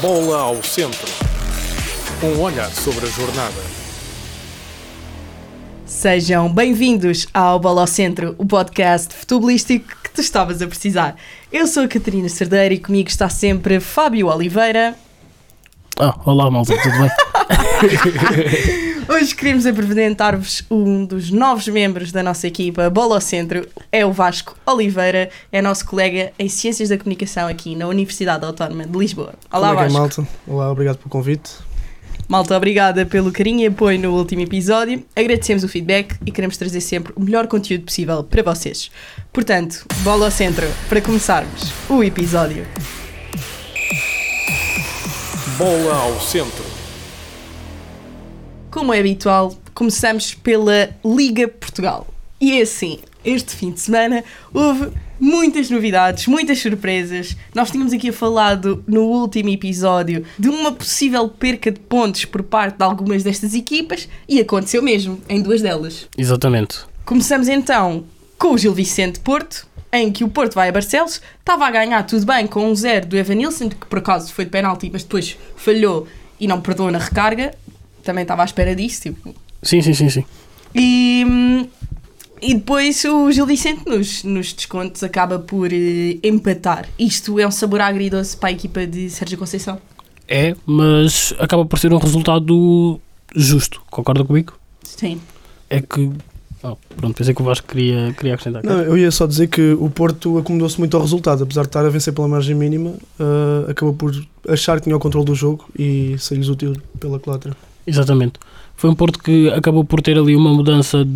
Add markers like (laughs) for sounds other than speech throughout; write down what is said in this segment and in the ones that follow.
Bola ao centro. Um olhar sobre a jornada. Sejam bem-vindos ao Bola ao Centro, o podcast futebolístico que tu estavas a precisar. Eu sou a Catarina Cerdeira e comigo está sempre Fábio Oliveira. Ah, olá malta, tudo bem? (laughs) Hoje queremos apresentar-vos um dos novos membros da nossa equipa Bola ao Centro, é o Vasco Oliveira, é nosso colega em Ciências da Comunicação aqui na Universidade Autónoma de Lisboa. Olá Como é que é, Vasco. malta? Olá, obrigado pelo convite. Malta, obrigada pelo carinho e apoio no último episódio. Agradecemos o feedback e queremos trazer sempre o melhor conteúdo possível para vocês. Portanto, bola ao centro para começarmos o episódio. Bola ao centro. Como é habitual, começamos pela Liga Portugal. E é assim, este fim de semana houve muitas novidades, muitas surpresas. Nós tínhamos aqui falado no último episódio de uma possível perca de pontos por parte de algumas destas equipas e aconteceu mesmo em duas delas. Exatamente. Começamos então com o Gil Vicente Porto, em que o Porto vai a Barcelos, estava a ganhar tudo bem com um zero do Evanilson, que por acaso foi de penalti, mas depois falhou e não perdoou na recarga. Também estava à espera disso, tipo. Sim, sim, sim, sim. E, e depois o Gil Vicente nos, nos descontos acaba por eh, empatar. Isto é um sabor agridoce para a equipa de Sérgio Conceição. É, mas acaba por ser um resultado justo. Concorda comigo? Sim. É que. Oh, pronto, pensei que o Vasco queria, queria acrescentar. Não, eu ia só dizer que o Porto acomodou-se muito ao resultado, apesar de estar a vencer pela margem mínima, ah, acabou por achar que tinha o controle do jogo e sair-lhes útil pela culatra. Exatamente. Foi um Porto que acabou por ter ali uma mudança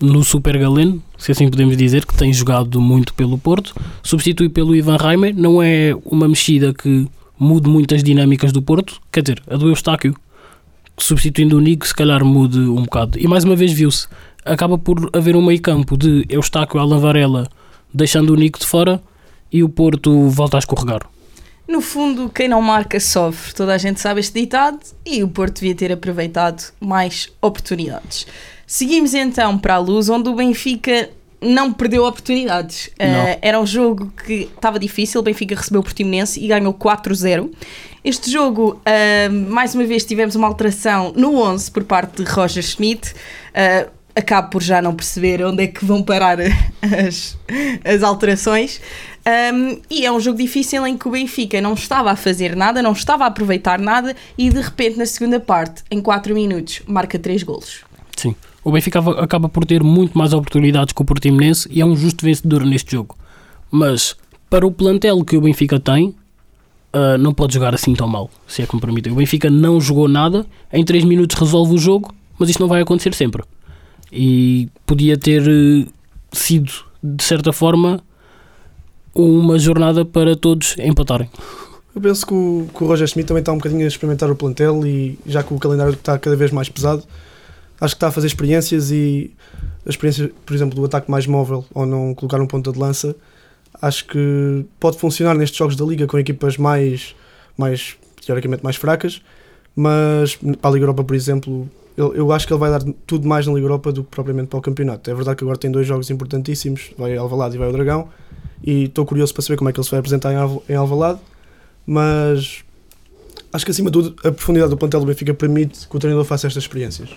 no Super Galeno, se assim podemos dizer, que tem jogado muito pelo Porto. Substitui pelo Ivan Reimer. Não é uma mexida que mude muitas dinâmicas do Porto. Quer dizer, a do Eustáquio, substituindo o Nico, se calhar mude um bocado. E mais uma vez viu-se. Acaba por haver um meio campo de Eustáquio, Alan Varela, deixando o Nico de fora e o Porto volta a escorregar. No fundo, quem não marca sofre. Toda a gente sabe este ditado e o Porto devia ter aproveitado mais oportunidades. Seguimos então para a luz, onde o Benfica não perdeu oportunidades. Não. Uh, era um jogo que estava difícil, o Benfica recebeu o Portimonense e ganhou 4-0. Este jogo, uh, mais uma vez, tivemos uma alteração no 11 por parte de Roger Schmidt. Uh, acabo por já não perceber onde é que vão parar (laughs) as, as alterações. Um, e é um jogo difícil em que o Benfica não estava a fazer nada, não estava a aproveitar nada e de repente na segunda parte, em 4 minutos, marca 3 golos. Sim. O Benfica acaba por ter muito mais oportunidades que o Portimonense e é um justo vencedor neste jogo. Mas, para o plantel que o Benfica tem, ah, não pode jogar assim tão mal, se é que me permitem. O Benfica não jogou nada, em 3 minutos resolve o jogo, mas isto não vai acontecer sempre. E podia ter eh, sido, de certa forma, uma jornada para todos empatarem. Eu penso que o, que o Roger Schmidt também está um bocadinho a experimentar o plantel e já que o calendário está cada vez mais pesado, acho que está a fazer experiências e a experiência, por exemplo, do ataque mais móvel ou não colocar um ponta de lança, acho que pode funcionar nestes jogos da Liga com equipas mais, mais teoricamente mais fracas, mas para a Liga Europa, por exemplo, eu, eu acho que ele vai dar tudo mais na Liga Europa do que propriamente para o campeonato. É verdade que agora tem dois jogos importantíssimos, vai ao Alvalade e vai ao Dragão, e estou curioso para saber como é que ele se vai apresentar em, Alv- em Alvalade, mas acho que acima de tudo a profundidade do plantel do Benfica permite que o treinador faça estas experiências.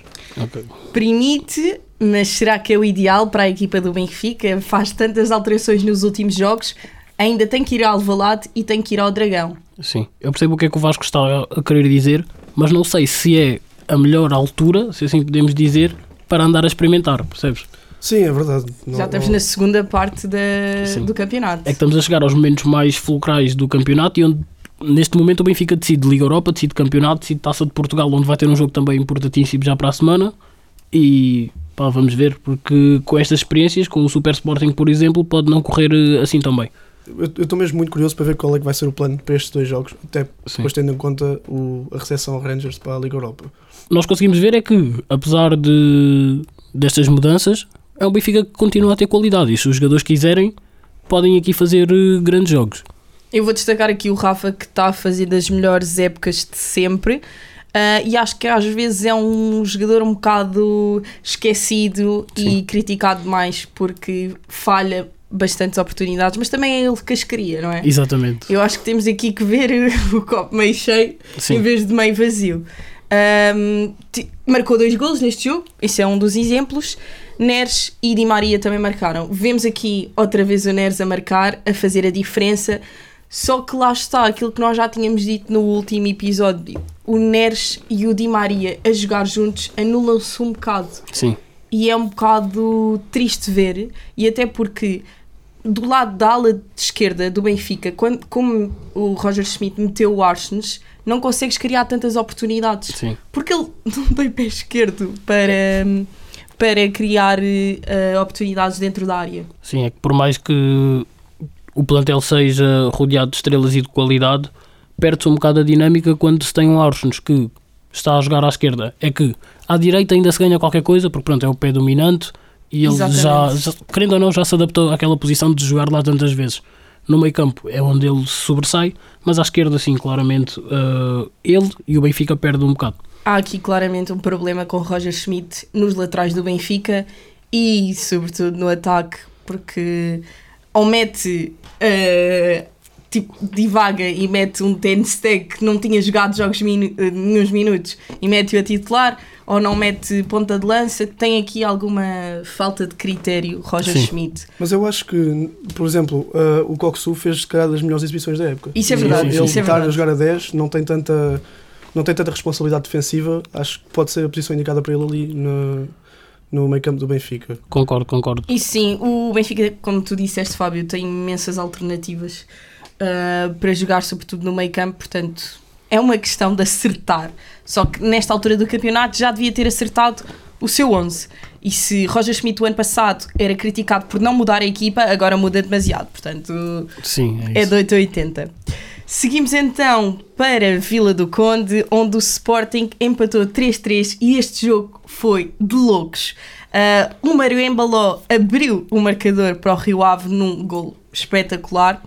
Permite, mas será que é o ideal para a equipa do Benfica? Faz tantas alterações nos últimos jogos, ainda tem que ir ao Alvalade e tem que ir ao Dragão. Sim, eu percebo o que é que o Vasco está a querer dizer, mas não sei se é a melhor altura, se assim podemos dizer, para andar a experimentar, percebes? Sim, é verdade. Não- Já estamos não- na segunda parte da- do campeonato. É que estamos a chegar aos momentos mais fulcrais do campeonato e onde neste momento o Benfica decide Liga Europa, decide campeonato, decide Taça de Portugal, onde vai ter um jogo também importantíssimo já para a semana e pá, vamos ver, porque com estas experiências, com o Super Sporting por exemplo, pode não correr eh, assim tão bem. Eu eu estou mesmo muito curioso para ver qual é que vai ser o plano para estes dois jogos, até Sim. depois tendo em conta o, a recepção ao Rangers para a Liga Europa. Nós conseguimos ver é que, apesar de destas mudanças, é um Benfica que continua a ter qualidade e se os jogadores quiserem, podem aqui fazer eh, grandes jogos. Eu vou destacar aqui o Rafa que está a fazer das melhores épocas de sempre. ah, e acho que às vezes é um jogador um bocado esquecido e criticado demais porque falha bastantes oportunidades, mas também é ele que as cria, não é? Exatamente. Eu acho que temos aqui que ver (laughs) o copo meio cheio Sim. em vez de meio vazio. Ti- marcou dois golos neste jogo, isso é um dos exemplos. Neres e Di Maria também marcaram. Vemos aqui outra vez o Neres a marcar, a fazer a diferença. Só que lá está aquilo que nós já tínhamos dito no último episódio: o Neres e o Di Maria a jogar juntos anulam-se um bocado Sim. e é um bocado triste ver, e até porque do lado da ala de esquerda do Benfica, quando, como o Roger Schmidt meteu o Arsens, não consegues criar tantas oportunidades. Sim. Porque ele (laughs) não tem pé esquerdo para, para criar eh, oportunidades dentro da área. Sim, é que por mais que o plantel seja rodeado de estrelas e de qualidade, perde-se um bocado a dinâmica quando se tem um Arsens que está a jogar à esquerda. É que à direita ainda se ganha qualquer coisa, porque pronto, é o pé dominante e ele já, já, querendo ou não, já se adaptou àquela posição de jogar lá tantas vezes. No meio campo é onde ele se sobressai, mas à esquerda, sim, claramente, eh, ele e o Benfica perdem um bocado. Há aqui claramente um problema com o Roger Schmidt nos laterais do Benfica e, sobretudo, no ataque, porque ou mete eh, tipo, divaga e mete um Ten Steg que não tinha jogado jogos minu eh, nos minutos e mete-o a titular, ou não mete ponta de lança, tem aqui alguma falta de critério, Roger Sim. Schmidt. Mas eu acho que, por exemplo, uh, o Coxu fez se calhar das melhores exibições da época. Isso é verdade, Ele, ele isso é estar a jogar a 10 não tem tanta. Não tem tanta responsabilidade defensiva, acho que pode ser a posição indicada para ele ali no, no meio campo do Benfica. Concordo, concordo. E sim, o Benfica, como tu disseste, Fábio, tem imensas alternativas ah, para jogar, sobretudo no meio campo, portanto é uma questão de acertar. Só que nesta altura do campeonato já devia ter acertado o seu 11. E se Roger Schmidt o ano passado era criticado por não mudar a equipa, agora muda demasiado. Portanto, Sim, é é isso. de 8 a 80. Seguimos então para Vila do Conde, onde o Sporting empatou 3-3 e este jogo foi de loucos. Uh, o Mário Embaló abriu o marcador para o Rio Ave num gol espetacular.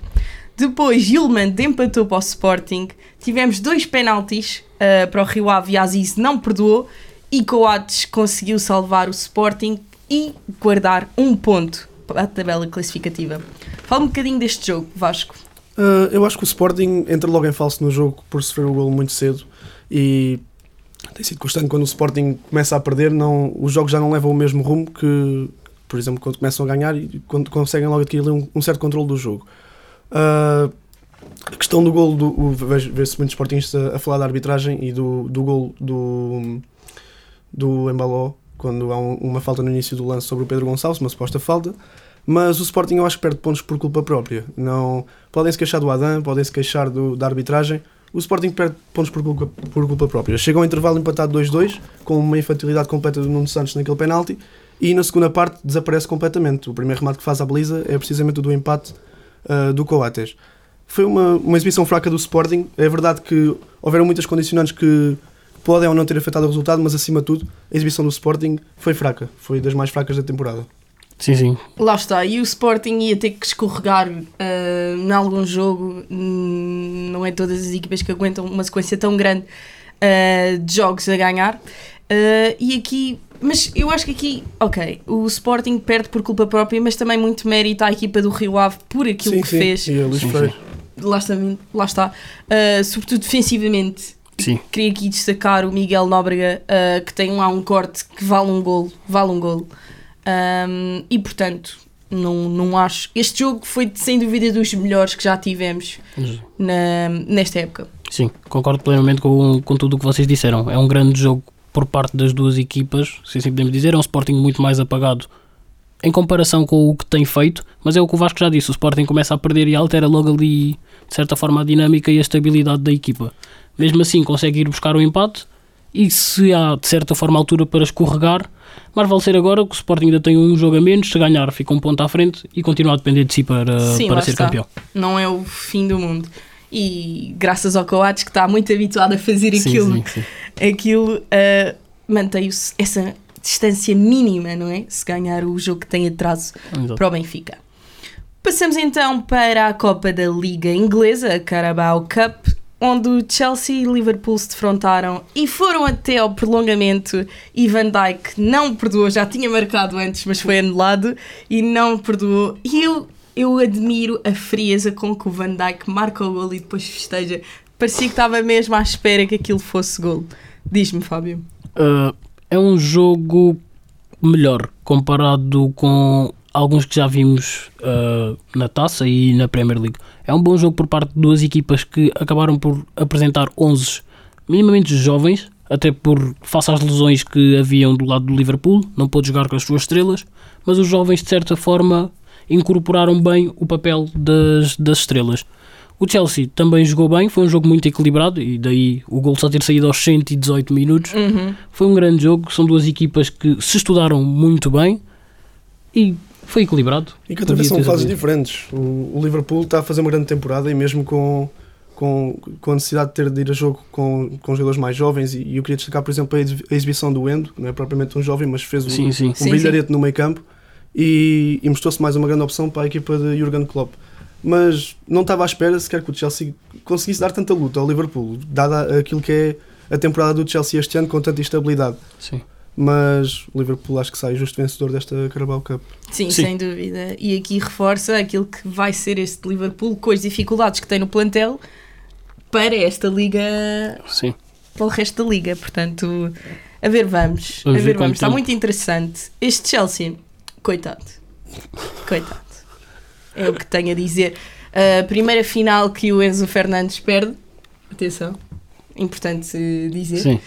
Depois Gilman empatou para o Sporting. Tivemos dois penaltis uh, para o Rio Ave e Aziz não perdoou. E Coates conseguiu salvar o Sporting e guardar um ponto para a tabela classificativa. Fala um bocadinho deste jogo, Vasco. Uh, eu acho que o Sporting entra logo em falso no jogo por sofrer o golo muito cedo e tem sido constante quando o Sporting começa a perder, não, os jogos já não levam o mesmo rumo que, por exemplo, quando começam a ganhar e quando conseguem logo adquirir um, um certo controle do jogo. Uh, a questão do golo, do, vê-se muitos sportingistas a, a falar da arbitragem e do, do golo do, do Embaló, quando há um- uma falta no início do lance sobre o Pedro Gonçalves, uma suposta falta. Mas o Sporting eu acho que perde pontos por culpa própria. Não, podem se queixar do Adam, podem se queixar do- da arbitragem. O Sporting perde pontos por culpa, por culpa própria. Chega ao intervalo empatado 2-2, com uma infantilidade completa do Nuno Santos naquele penalti, e na segunda parte desaparece completamente. O primeiro remate que faz à baliza é precisamente o do empate ah, do Coates. Foi uma, uma exibição fraca do Sporting. É verdade que houveram muitas condicionantes que podem ou não ter afetado o resultado, mas acima de tudo, a exibição do Sporting foi fraca. Foi das mais fracas da temporada. Sim, sim. Lá está, e o Sporting ia ter que escorregar ah, em algum jogo, Hum, não é todas as equipas que aguentam uma sequência tão grande ah, de jogos a ganhar. Ah, e aqui, mas eu acho que aqui, ok, o Sporting perde por culpa própria, mas também muito mérito à equipa do Rio Ave por aquilo que fez. E a Luís Sim, Freire. Lá está, lá está. Ah, sobretudo defensivamente. Sim. Queria aqui destacar o Miguel Nóbrega, que tem lá um corte que vale um golo, vale um golo. Um, e portanto, não, não acho. Este jogo foi sem dúvida dos melhores que já tivemos na, nesta época. Sim, concordo plenamente com, com tudo o que vocês disseram. É um grande jogo por parte das duas equipas, se assim podemos dizer. É um Sporting muito mais apagado em comparação com o que tem feito, mas é o que o Vasco já disse: o Sporting começa a perder e altera logo ali, de certa forma, a dinâmica e a estabilidade da equipa. Mesmo assim, consegue ir buscar o empate e se há, de certa forma, altura para escorregar, mas vale ser agora que o Sporting ainda tem um jogo a menos. Se ganhar, fica um ponto à frente e continua a depender de si para, Sim, para ser está. campeão. Não é o fim do mundo. E graças ao Coates, que está muito habituado a fazer Sim, aquilo, sim, sim. aquilo uh, mantém-se essa distância mínima, não é? Se ganhar o jogo que tem atraso Exato. para o Benfica. Passamos então para a Copa da Liga Inglesa, a Carabao Cup, onde o Chelsea e Liverpool se defrontaram e foram até ao prolongamento e Van Dijk não perdoou, já tinha marcado antes, mas foi anulado e não perdoou. E eu eu admiro a frieza com que o Van Dijk marca o gol e depois festeja. Parecia que estava mesmo à espera que aquilo fosse gol. Diz-me, Fábio. Uh, é um jogo melhor comparado com alguns que já vimos uh, na taça e na Premier League. É um bom jogo por parte de duas equipas que acabaram por apresentar 11 minimamente jovens, até por face às lesões que haviam do lado do Liverpool, não pôde jogar com as suas estrelas, mas os jovens de certa forma incorporaram bem o papel das, das estrelas. O Chelsea também jogou bem, foi um jogo muito equilibrado e daí o gol só ter saído aos 118 minutos. Uhum. Foi um grande jogo, são duas equipas que se estudaram muito bem e foi equilibrado. E que atravessam fases diferentes. O, Liverpool está a fazer uma grande temporada e mesmo com, com, com a necessidade de ter de ir a jogo com, com jogadores mais jovens, e, eu queria destacar, por exemplo, a ex- a exibição do Endo, que não é propriamente um jovem, mas fez um, Sim, sim. um Sim, brilharete no meio campo e, e mostrou-se mais uma grande opção para a equipa de Jurgen Klopp. Mas não estava à espera sequer que o Chelsea conseguisse dar tanta luta ao Liverpool, dada aquilo que é a temporada do Chelsea este ano com tanta instabilidade. sim. Mas o Liverpool acho que sai justo vencedor desta Carabao Cup. Sim, Sim. sem dúvida. E aqui reforça aquilo que vai ser este Liverpool com as dificuldades que tem no plantel para esta liga, sim. para o resto da liga. Portanto, a ver, vamos. A ver ver, vamos. Está muito interessante. Este Chelsea, coitado. Coitado. É o que tenho a dizer. A primeira final que o Enzo Fernandes perde. Atenção. Importante dizer. sim.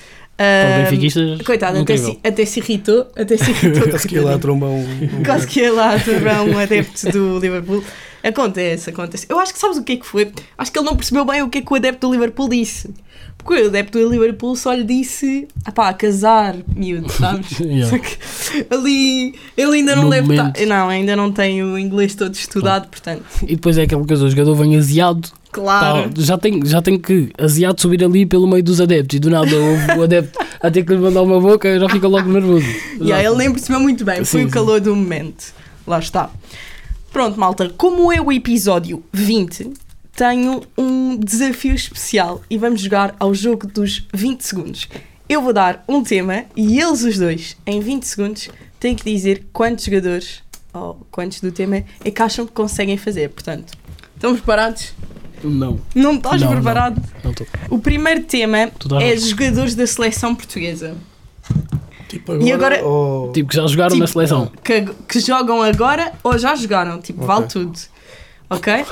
Benfiquistas, Coitado, até se, até se irritou. Até se (laughs) irritou. Quase que ia lá um. um- Quase que ia lá aturar um adepto do Liverpool. Acontece, acontece. Eu acho que sabes o que é que foi? Acho que ele não percebeu bem o que é que o adepto do Liverpool disse. Porque o adepto do Liverpool só lhe disse ah pá, casar, miúdo, sabes? (laughs) Yeah. Só que ali ele ainda não No deve momento. estar. Não, ainda não tem o inglês todo estudado, portanto. E depois é aquela coisa, o jogador vem aziado, Claro. tá, já, tem, já tem que aziado subir ali pelo meio dos adeptos e do nada houve o adepto a ter que lhe mandar uma boca, já fica logo nervoso. (laughs) E Já. aí ele nem percebeu muito bem, foi Sim, o calor do momento. Lá está. Pronto, malta, como é o episódio 20, tenho um desafio especial e vamos jogar ao jogo dos 20 segundos. Eu vou dar um tema e eles, os dois, em 20 segundos, têm que dizer quantos jogadores ou quantos do tema é que acham que conseguem fazer. Portanto, estamos preparados? Não, Não estás Não, preparado? não estou. O primeiro tema é jogadores da seleção portuguesa. Tipo agora, E agora- ou- Tipo, que já jogaram na Tipo, seleção. que, que jogam agora ou já jogaram. Tipo, Ok. vale tudo. Ok?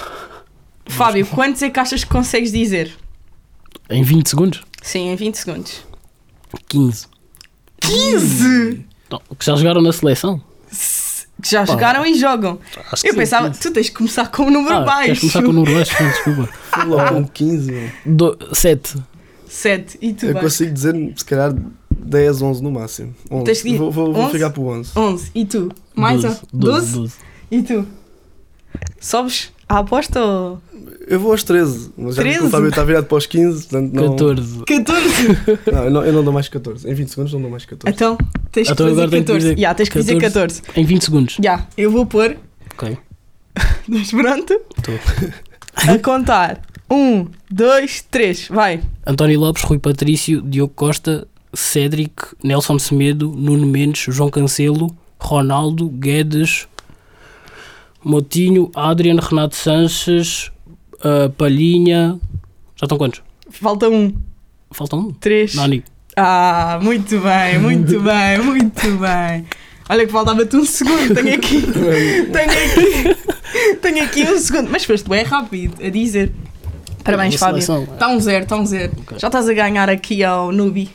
Fábio, (laughs) quantos é que achas que consegues dizer? Em 20 segundos? Sim, em 20 segundos. 15. 15! Não, que já jogaram na seleção? Que já jogaram e jogam. Acho que Eu pensava, 15. tu tens que começar com o número Ah, baixo. começar com o número baixo? Desculpa. Fui logo com 15, meu. Do, 7. 7. E tu, Eu vais? consigo dizer, se calhar, 10, 11 no máximo. 11. Tens que ir Vou, vou, vou 11? ficar para o 11. 11. E tu? Mais 12, um? 12? 12. E tu? Sobes a aposta ou. Eu vou aos 13, mas já vi que 13? o Fábio está virado para os 15, portanto não. 14. 14? (laughs) Não, eu não, eu não dou mais 14. Em 20 segundos não dou mais 14. então, tens que Então que 14. dizer Já, tens que dizer 14. Em 20 segundos. Já, eu vou pôr. Ok. (laughs) Estás pronto? Estou. A contar. Um, dois, três, vai. António Lopes, Rui Patrício, Diogo Costa, Cédric, Nelson Semedo, Nuno Mendes, João Cancelo, Ronaldo, Guedes, Motinho, Adriano, Renato Sanches, ah, Palhinha. Já estão quantos? Falta um, Faltam um. três. Nani. Ah, muito bem, muito (laughs) bem, muito bem. Olha que faltava-te um segundo, tenho aqui. (laughs) tenho aqui. tenho aqui um segundo. Mas foste bem rápido a dizer. Parabéns, Fábio. Está um zero, está um zero. Ok. Já estás a ganhar aqui ao Nubi.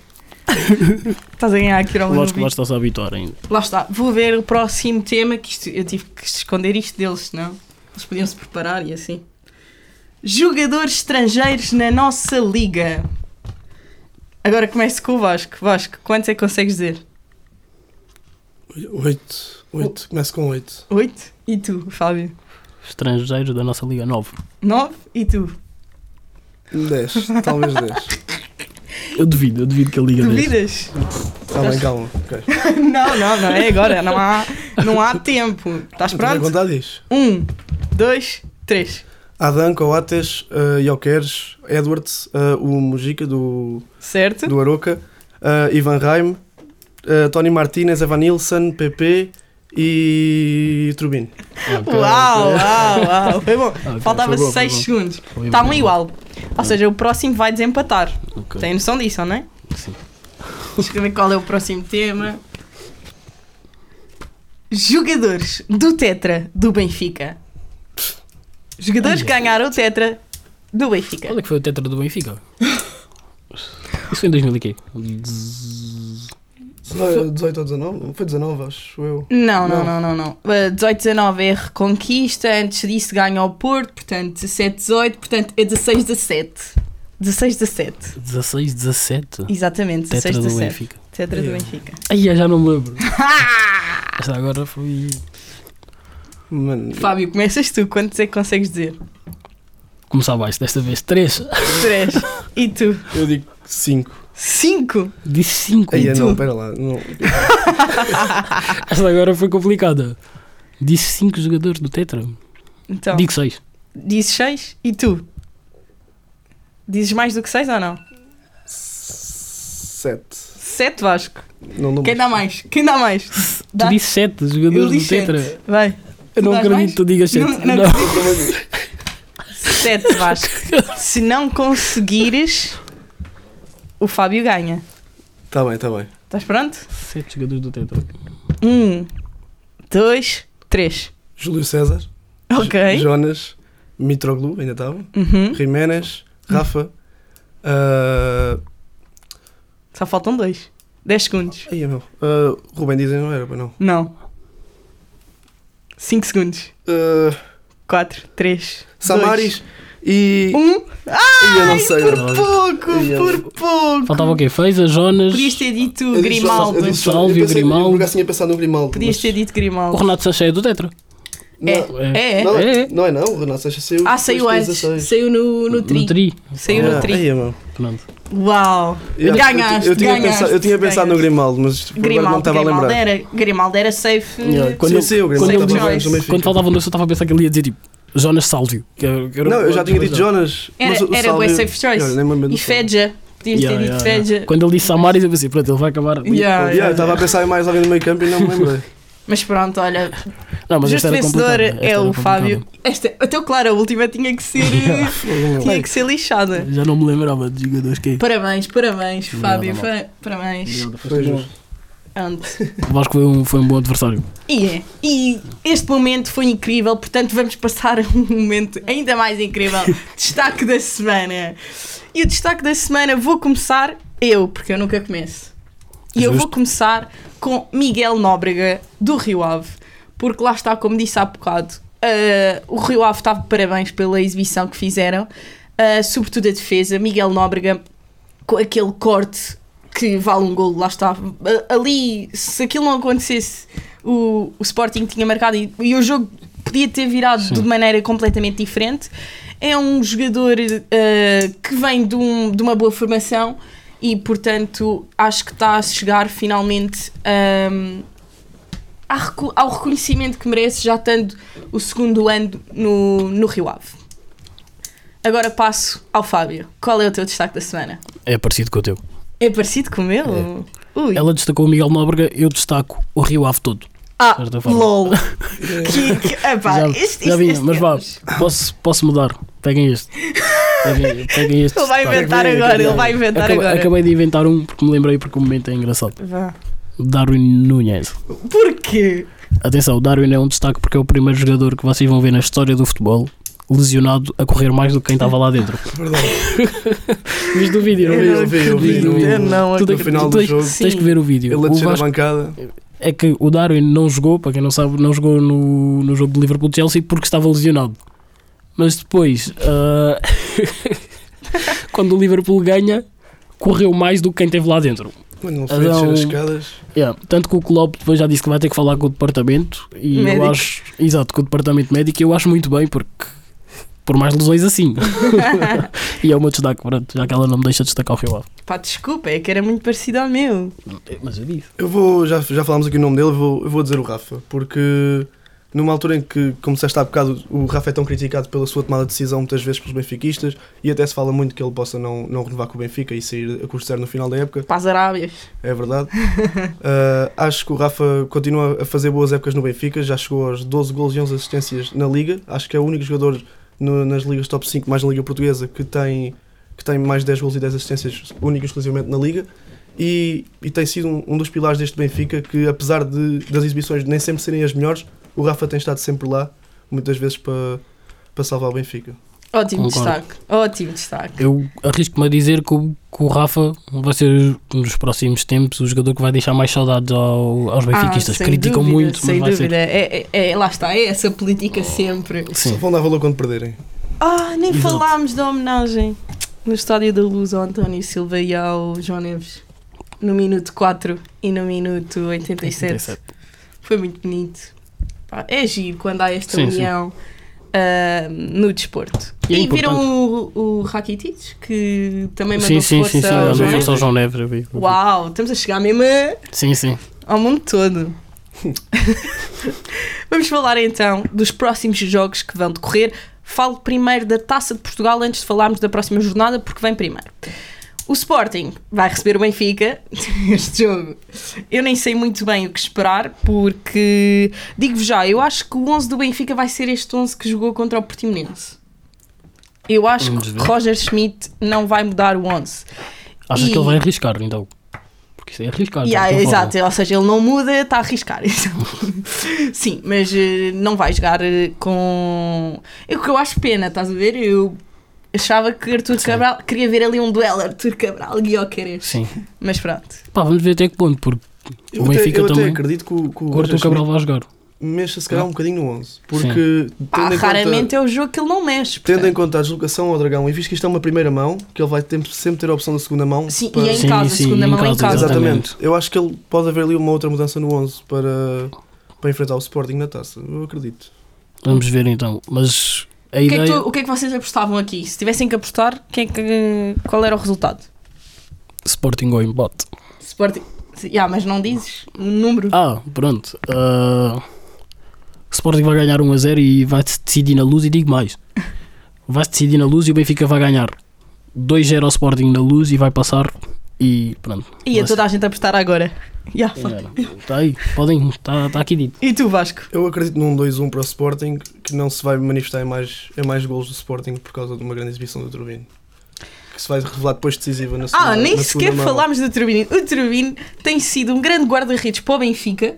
Estás a ganhar aqui ao Lógico que lá está-se a habituar ainda. Lá está. Vou ver o próximo tema, que isto, eu tive que esconder isto deles, senão eles podiam se preparar e assim. Jogadores estrangeiros na nossa liga. Agora começo com o Vasco. Vasco, quantos é que consegues dizer? 8. 8. Começo com 8. Oito? E tu, Fábio? Estrangeiros da nossa Liga 9. Nove? E tu? 10. Talvez 10. Eu duvido, eu duvido que a Liga 10. Duvidas? Calma, bem, calma. (laughs) Não, não, não é agora. Não há, não há tempo. Estás pronto? contar disso. Um, dois, três. Adam, Coates, uh, Jokeres, Edwards, uh, o Mujica do, Certo? do Aroca, uh, Ivan Raim, uh, Tony Martinez, Evan Nilsson, PP e Turbino. Ok, Uau, uau, uau. Foi bom. Ok, Faltava foi bom, 6 foi bom. segundos. Está um igual. Ou seja, o próximo vai desempatar. Ok. Tem noção disso, não é? Sim. Deixa eu ver qual é o próximo tema. Jogadores do Tetra do Benfica. Jogadores que ganharam o Tetra do Benfica. Qual é que foi o tetra do Benfica? (laughs) Isso foi em 2000 e quê? 18 ou 19? Não foi 19, acho eu. Não, não, Não. não, não, não. Uh, 18, 19 é Reconquista, antes disso ganha o Porto, portanto 17, 18, portanto é 16, 17. 16, 17. 16, 17? Exatamente, 16, Tetra do 17. Benfica. Tetra do Yeah. Benfica. Ai, eu já não me lembro. (laughs) Esta agora foi. Mano, Fábio, começas tu, quantos é que consegues dizer? Começar abaixo, desta vez 3. 3. (laughs) E tu? eu digo 5. 5. Disse 5. Aí, tu? não, pera lá. Não. (laughs) Esta agora foi complicada. Disse 5 jogadores do Tetra. Então, Digo 6. dizes 6 e tu? Dizes mais do que 6 ou não? 7. 7 Vasco. Não dou Quem dá mais? Quem dá mais? Tu disse 7 jogadores Eu do disse Tetra. sete. Vai. Eu não dás acredito mais? que tu digas 7. Não- não Não, acredito. 7 Vasco. (laughs) Se não conseguires, o Fábio ganha. Tá bem, tá bem. Estás pronto? 7 jogadores do Tetra. 1, 2, 3. Júlio César. Ok. Jonas. Mitroglou, ainda estava. Uhum. Jiménez. Rafa. ah, Só faltam 2. 10 segundos. Aí, meu. ah, Rubem Dizem não era, não. Não. 5 segundos. Ah, 4, 3. Samaris. E. 1. eu não sei. Por não. pouco, por pouco. Faltava o quê? Feiza, Jonas. Podias ter dito Eu disse- Grimaldo. eu disse- eu Grimaldo. Eu acaso tinha pensado no Grimaldo. Podias mas- ter dito O Grimaldo. Renato Sanches é do Tetra. Não, É, É. é. é. Não, É, é, não é não, o Renato Sanches saiu. Ah, saiu antes. 16. Saiu no, no tri. No tri. Saiu no Ah, tri. aí, meu. Pronto. Uau. Yeah, Ganhaste, eu, eu tinha ganhaste, pensado, eu tinha pensado no ganhaste. Grimaldo, mas agora não Grimaldo, estava a Grimaldo lembrar. era, Grimaldo era safe. Yeah, quando Sim, eu- sim, o quando Grimaldo eu- no Benfica. Quando faltava no eu estava a pensar que ele ia dizer tipo Jonas Sálvio. que era- que era- Não, eu já tinha dito Jonas. Era, mas o era bué safe choice. Olha, E. Fedja. Podias Yeah, ter dito yeah, yeah. Fedja. Quando ele disse Samaris, eu pensei, pronto, ele vai acabar. Yeah, Yeah, yeah, eu estava a pensar em mais alguém no meio campo e não me lembrei. (laughs) Mas pronto, olha, Não, mas justo vencedor é era o. Fábio. Esta, até claro, a última tinha que ser, (laughs) eh, tinha que ser lixada. Já não me lembrava de jogadores que Parabéns, parabéns, Fábio. Parabéns. Foi justo. Pronto. O Vasco foi um, foi um bom adversário. E é. E este momento foi incrível, portanto vamos passar a um momento ainda mais incrível. (laughs) destaque da semana. E o destaque da semana vou começar eu, porque eu nunca começo. E eu vou começar com Miguel Nóbrega, do Rio Ave. Porque lá está, como disse há bocado, eh, o Rio Ave estava de parabéns pela exibição que fizeram, eh, sobretudo a defesa. Miguel Nóbrega com aquele corte que vale um golo, lá está. Ali, se aquilo não acontecesse, o, o Sporting tinha marcado e, e o jogo podia ter virado Sim. de maneira completamente diferente. É um jogador eh, que vem de, um- de uma boa formação e, portanto, acho que está a chegar finalmente à reco- ao reconhecimento que merece, já estando o segundo ano no, no Rio Ave. Agora passo ao Fábio. Qual é o teu destaque da semana? É parecido com o teu. É parecido com o meu? Ui. Ela destacou o Miguel Nóbrega, eu destaco o Rio Ave todo. Ah, lol. (laughs) que, que, epá, já este, já vinha, este mas vá, posso, posso mudar. Peguem este. Peguem, (laughs) peguem este. Ele vai inventar agora, ele vai inventar Acabei, agora. acabei de inventar um porque me lembrei porque o momento é engraçado. Vá. Darwin Núñez. Porquê? Atenção, o Darwin é um destaque porque é o primeiro jogador que vocês vão ver na história do futebol lesionado a correr mais do que quem estava lá dentro. (laughs) Verdade. (laughs) Viste o vídeo? Não não viste? vi, eu vi, eu vi. vídeo? Eu não Tu No final tu do tens- jogo, Tens que ver o vídeo. ele bancada. é que o Darwin não jogou, para quem não sabe, não jogou no, no jogo de Liverpool-Chelsea porque estava lesionado. Mas depois, ah, (laughs) quando o Liverpool ganha, correu mais do que quem esteve lá dentro. Quando ele foi descer Adão- as escadas. Yeah, Tanto que o Klopp depois já disse que vai ter que falar com o departamento e Médico. eu acho, exato, com o departamento médico e eu acho muito bem porque por mais lesões assim. (laughs) e é o meu destaque, pronto, já que ela não me deixa destacar o Rio Ave. Pá, desculpa, é que era muito parecido ao meu. Mas eu disse. Eu vou, já, já falámos aqui o nome dele, eu vou, eu vou dizer o Rafa, porque numa altura em que, como disseste há bocado, o Rafa é tão criticado pela sua tomada de decisão muitas vezes pelos benfiquistas e até se fala muito que ele possa não, não renovar com o Benfica e sair a custo zero no final da época, Para as Arábias. é verdade. (laughs) Uh, acho que o Rafa continua a fazer boas épocas no Benfica, já chegou aos 12 gols e 11 assistências na Liga, acho que é o único jogador no- nas ligas top 5 mais na Liga Portuguesa que tem, que tem mais 10 gols e 10 assistências único e exclusivamente na Liga. E, e tem sido um, um dos pilares deste Benfica que, apesar de, das exibições nem sempre serem as melhores, o Rafa tem estado sempre lá, muitas vezes para, para salvar o Benfica. Ótimo Concordo. destaque. Ótimo destaque. Eu arrisco-me a dizer que o, que o Rafa vai ser nos próximos tempos o jogador que vai deixar mais saudades ao- aos benfiquistas. Ah, Criticam dúvida, muito, Sem mas vai dúvida. É, é- é- lá está, é essa política sempre. ser. Sim. Só vão dar valor quando perderem. Ah, nem Exato. falámos da homenagem no Estádio da Luz ao António Silva e ao João Neves. No minuto 4 e no minuto 87. 87. Foi muito bonito. Pá, é giro quando há esta Sim, sim. Ah, no desporto. E é E, viram o, o Rakitic, que também mandou Sim, sim, força sim, sim. ao Mandou João força ao Neves? João Neves. eu vi. Uau, estamos a chegar mesmo a- Sim, sim. ao mundo todo. (laughs) Vamos falar então dos próximos jogos que vão decorrer. Falo primeiro da Taça de Portugal antes de falarmos da próxima jornada, porque vem primeiro. O Sporting vai receber o Benfica (laughs) este jogo. Eu nem sei muito bem o que esperar, porque digo-vos já, eu acho que o 11 do Benfica vai ser este 11 que jogou contra o Portimonense. Eu acho Vamos que ver. Roger Schmidt não vai mudar o 11. Achas E- que ele vai arriscar então? Porque isso é arriscar. Yeah, falar. exato, ou seja, ele não muda, está a arriscar. (laughs) Sim, mas eh, não vai jogar eh, com. É o que eu acho pena, estás a ver? Eu achava que Arthur Sim. Cabral queria ver ali um duelo Arthur Cabral e Guioqueres. Sim. Mas pronto. Pá, vamos ver até que ponto, porque Eu, o Benfica até, eu até também. acredito que o, que o Arthur Cabral vai jogar. mexa se calhar um bocadinho no 11. Porque, em raramente conta, é o jogo que ele não mexe. tendo em portanto. conta a deslocação ao Dragão, e visto que isto é uma primeira mão, que ele vai ter- sempre ter a opção da segunda mão. Sim, para- e em Sim, casa, sim, segunda em mão em casa, casa. exatamente. Exatamente. Eu acho que ele pode haver ali uma outra mudança no 11 para, para enfrentar o Sporting na taça. Eu acredito. Vamos ver então. Mas a O que, é que ideia. tu- o que é que vocês apostavam aqui? Se tivessem que apostar, quem é que- qual era o resultado? Sporting ou embate. Sporting. Yeah, mas não dizes um número. Ah, pronto. Ah, Sporting vai ganhar 1 a 0 e vai-se decidir na luz. E digo mais: (laughs) vai-se decidir na luz e o Benfica vai ganhar 2-0 ao Sporting na luz e vai passar. E pronto. Ia Vai toda a gente a apostar agora. Yeah. Está aí, podem, está tá aqui dito. E tu, Vasco? Eu acredito num 2-1 para o Sporting que não se vai manifestar em mais, em mais golos do Sporting por causa de uma grande exibição do Turbino. Que se vai revelar depois decisiva na segunda Ah, nem sequer falámos do Turbino. O Turbino tem sido um grande guarda-redes para o Benfica.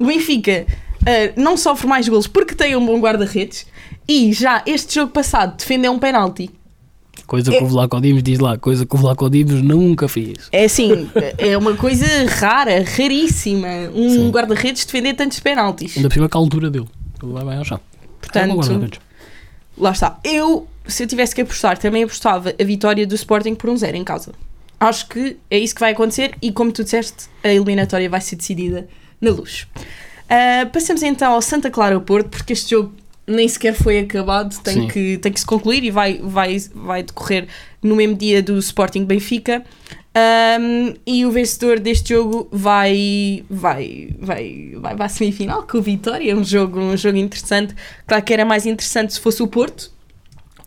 O Benfica ah, não sofre mais golos porque tem um bom guarda-redes. E já este jogo passado defendeu um penalti. Coisa É- que o Vlaco Dimos diz lá, coisa que o Vlaco Dimos nunca fez. É assim, é uma coisa rara, raríssima. Um guarda-redes defender tantos penaltis. Ainda por cima com a altura dele. Ele vai ao chão. É Portanto, lá está. Eu, se eu tivesse que apostar, também apostava a vitória do Sporting por um zero em casa. Acho que é isso que vai acontecer e, como tu disseste, a eliminatória vai ser decidida na luz. Ah, passamos então ao Santa Clara ao Porto, porque este jogo nem sequer foi acabado, tem, Sim. que, tem que se concluir e vai, vai, vai decorrer no mesmo dia do Sporting Benfica. Ahm, e o vencedor deste jogo vai, vai, vai, vai para a semifinal com o Vitória. Um jogo, um jogo interessante. Claro que era mais interessante se fosse o Porto,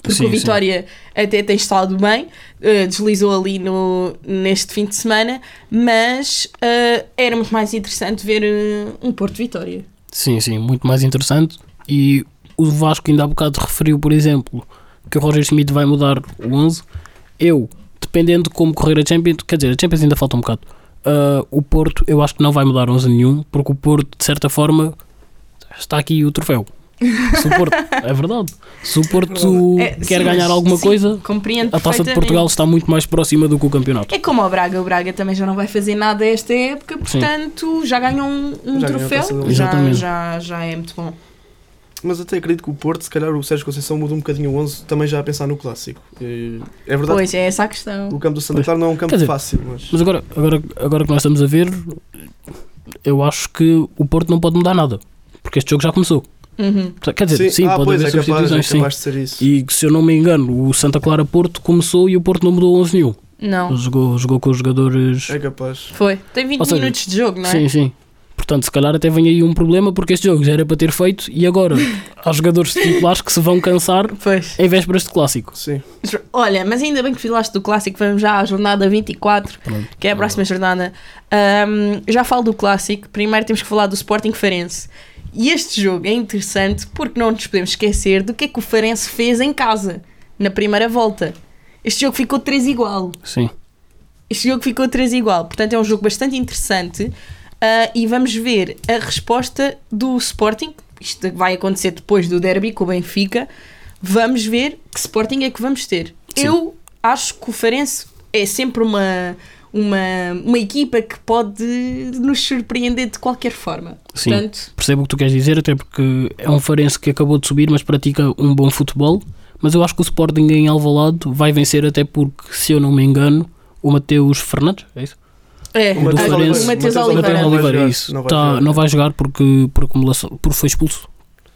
porque Sim, o Vitória até tem estado bem, eh, deslizou ali no, neste fim de semana, mas eh, era muito mais interessante ver eh, um Porto Vitória. Sim, sim, muito mais interessante. E o Vasco ainda há bocado referiu, por exemplo, que o Roger Schmidt vai mudar o 11. Eu, dependendo de como correr a Champions, quer dizer, a Champions ainda falta um bocado. Ah, o Porto, eu acho que não vai mudar 11 nenhum, porque o Porto, de certa forma, está aqui o troféu. Se o Porto, (laughs) é verdade. Se o Porto É, quer sim, ganhar alguma sim, coisa, compreendo a taça de. Portugal está muito mais próxima do que o campeonato. É como o Braga, o Braga também já não vai fazer nada esta época, portanto já ganhou um, um Já troféu, já, já, já é muito bom. Mas até acredito que o Porto, se calhar o Sérgio Conceição muda um bocadinho o 11 também já a pensar no clássico. E É verdade Pois é, essa a questão. que o campo do Santa. Clara não é um campo dizer, fácil, mas Mas agora, agora, agora que nós estamos a ver, eu acho que o Porto não pode mudar nada, porque este jogo já começou. Uhum. Quer dizer, sim, ah, pode pois, haver é capaz, é substituições, sim. capaz de ser isso. E que, se eu não me engano, o Santa Clara Porto começou e o Porto não mudou 11 nenhum. Não, Jogou, jogou com os jogadores. É capaz. foi. Tem 20 Ou seja, minutos de jogo, não é? Sim, sim. Portanto, se calhar até vem aí um problema porque este jogo já era para ter feito e agora (laughs) há jogadores titulares que se vão cansar Pois. em vésperas de clássico. Sim. Olha, mas ainda bem que falaste do clássico, vamos já à jornada 24, Pronto. que é a próxima jornada. Ahm, já falo do clássico, primeiro temos que falar do Sporting Farense. E este jogo é interessante porque não nos podemos esquecer do que é que o Farense fez em casa, na primeira volta. Este jogo ficou 3 igual. Sim. Este jogo ficou 3 igual, portanto é um jogo bastante interessante ah, e vamos ver a resposta do Sporting. Isto vai acontecer depois do derby com o Benfica. Vamos ver que Sporting é que vamos ter. Sim. Eu acho que o Farense é sempre uma, uma, uma equipa que pode nos surpreender de qualquer forma. Sim. Portanto, Percebo o que tu queres dizer, até porque é um Farense que acabou de subir, mas pratica um bom futebol. Mas eu acho que o Sporting em Alvalade vai vencer, até porque, se eu não me engano, o Mateus Fernandes, é isso? É, O do ah, Farense. o O Oliveira. Mateus Não vai Oliveira, jogar, isso. não vai Tá- jogar. não vai jogar porque, por acumulação, porque foi expulso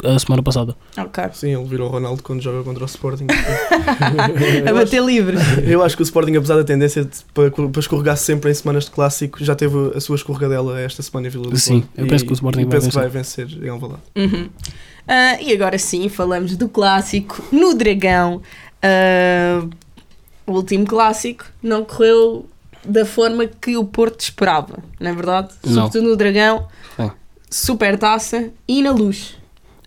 a semana passada. Ok. Sim, ele virou o Ronaldo quando joga contra o Sporting. (laughs) A bater livre. Eu acho que o Sporting, apesar da tendência de, para, para escorregar sempre em semanas de clássico, já teve a sua escorregadela esta semana em Vila do Sim, eu E- penso que o Sporting e vai penso que vai vencer em Alvalade. Uhum. Ah, e agora sim, falamos do clássico no Dragão. Ah, o último clássico não correu da forma que o Porto esperava, não é verdade? Não. Sobretudo no Dragão, Sim. super taça e na luz.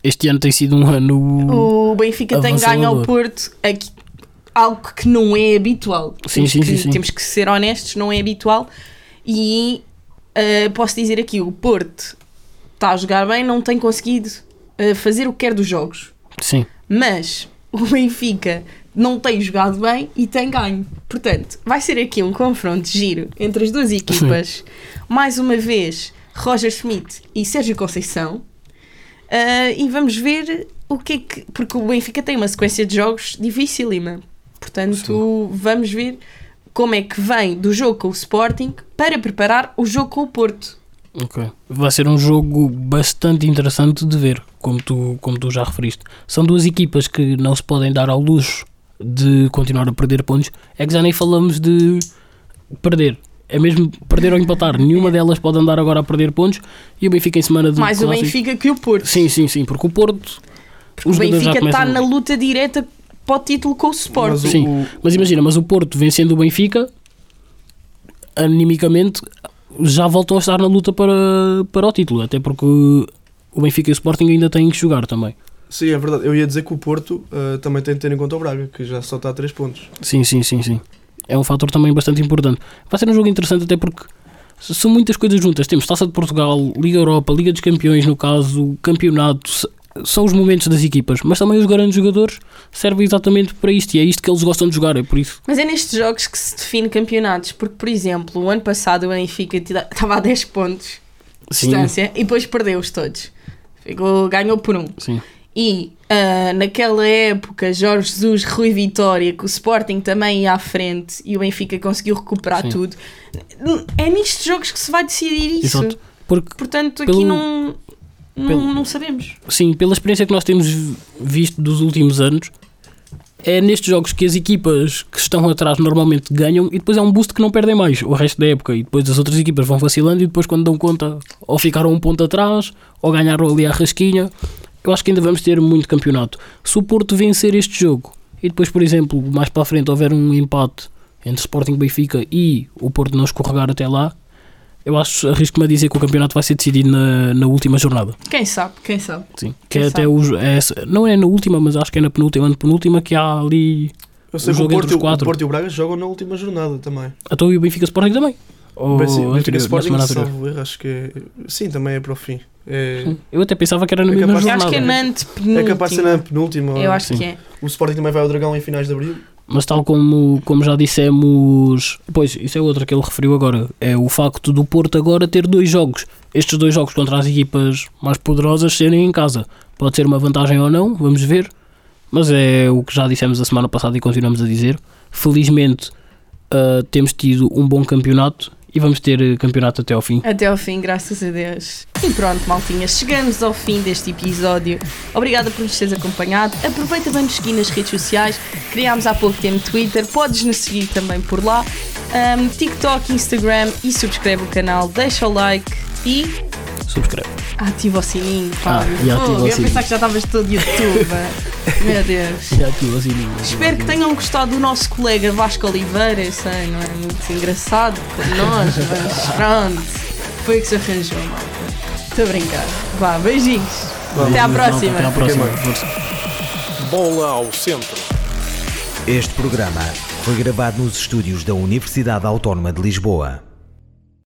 Este ano tem sido um ano. O Benfica tem ganho ao Porto aqui- algo que não é habitual. Sim, temos, sim, que, sim, temos que ser honestos, não é habitual. E ah, posso dizer aqui: o Porto está a jogar bem, não tem conseguido ah, fazer o que quer dos jogos. Sim, Mas (laughs) o Benfica não tem jogado bem e tem ganho. Portanto, vai ser aqui um confronto giro entre as duas equipas. Mais uma vez, Roger Schmidt e Sérgio Conceição. Ah, e vamos ver o que é que. Porque o Benfica tem uma sequência de jogos dificílima. Portanto, vamos ver como é que vem do jogo com o Sporting para preparar o jogo com o Porto. ok. Vai ser um jogo bastante interessante de ver, como tu, como tu já referiste. São duas equipas que não se podem dar ao luxo de continuar a perder pontos. É que já nem falamos de perder. É mesmo perder ou empatar. Nenhuma (laughs) delas pode andar agora a perder pontos. E o Benfica em semana de Mais o clássico- Benfica que o Porto. Sim, sim, sim, porque o Porto. Porque os o Benfica está na luta direta para o título com o Sporting. Mas o- Sim, o- mas imagina, mas o Porto vencendo o Benfica, animicamente já voltam a estar na luta para, para o título, até porque o Benfica e o Sporting ainda têm que jogar também. Sim, é verdade. Eu ia dizer que o Porto ah, também tem de ter em conta o Braga, que já só está a 3 pontos. Sim, sim, sim, sim. É um fator também bastante importante. Vai ser um jogo interessante até porque são muitas coisas juntas. Temos Taça de Portugal, Liga Europa, Liga dos Campeões, no caso, Campeonato. São os momentos das equipas, mas também os grandes jogadores servem exatamente para isto e é isto que eles gostam de jogar. É por isso. Mas é nestes jogos que se define campeonatos, porque, por exemplo, o ano passado o Benfica (laughs) estava a 10 pontos de Sim, distância e depois perdeu-os todos. Ficou, ganhou por um. sim. E ah, naquela época, Jorge Jesus, Rui Vitória, que o Sporting também ia à frente e o Benfica conseguiu recuperar Sim. tudo. É nestes jogos que se vai decidir isso. Exato. Porque Portanto, aqui Pelo- não, não, pelo- não sabemos. Sim, pela experiência que nós temos visto dos últimos anos, é nestes jogos que as equipas que estão atrás normalmente ganham e depois é um boost que não perdem mais o resto da época. E depois as outras equipas vão vacilando e depois, quando dão conta, ou ficaram um ponto atrás ou ganharam ali a rasquinha. Eu acho que ainda vamos ter muito campeonato. Se o Porto vencer este jogo e depois, por exemplo, mais para a frente houver um empate entre Sporting e Benfica e o Porto não escorregar até lá, eu acho, arrisco-me a dizer que o campeonato vai ser decidido na, na última jornada. Quem sabe, quem sabe. Sim, que Quem é até os, é não é na última, mas acho que é na penúltima, na penúltima que há ali. Eu sei O que o jogo entre Porto, os e o- o quatro. Porto e o Braga jogam na última jornada também. Até o Benfica Sporting também. Ou Benfica- Benfica anterior, na Sporting, semana anterior. salvo erro, acho que é... Sim, também é para o fim. É. Eu até pensava que era na É capaz- Eu acho jornada. que é na antepenúltima. é capaz de ser na penúltima. Eu acho Sim. que é. O Sporting também vai ao Dragão em finais de Abril. Mas tal como, como já dissemos, pois isso é outra que ele referiu agora, é o facto do Porto agora ter dois jogos. Estes dois jogos contra as equipas mais poderosas serem em casa. Pode ser uma vantagem ou não, vamos ver. Mas é o que já dissemos a semana passada e continuamos a dizer. Felizmente ah, temos tido um bom campeonato e vamos ter eh, campeonato até ao fim. Até ao fim, graças a Deus. E pronto, maltinha, chegamos ao fim deste episódio. Obrigada por nos teres acompanhado. Aproveita para nos seguir nas redes sociais. Criámos há pouco tempo Twitter, podes nos seguir também por lá. Ahm, TikTok, Instagram e subscreve o canal, deixa o like e subscreve. Ativa o sininho, Fábio. e ativa Fogo, o eu ia sininho. pensar que já estavas todo YouTube. (laughs) Meu Deus. Já ativa o sininho. Espero que tenham gostado do nosso colega Vasco Oliveira. Eu sei, não é muito engraçado como nós, (laughs) mas pronto. Foi o que se arranjou, malta. Estou a brincar. Vá, beijinhos. Vamos, Até à próxima. Até à próxima. Bola ao centro. Este programa foi gravado nos estúdios da Universidade Autónoma de Lisboa.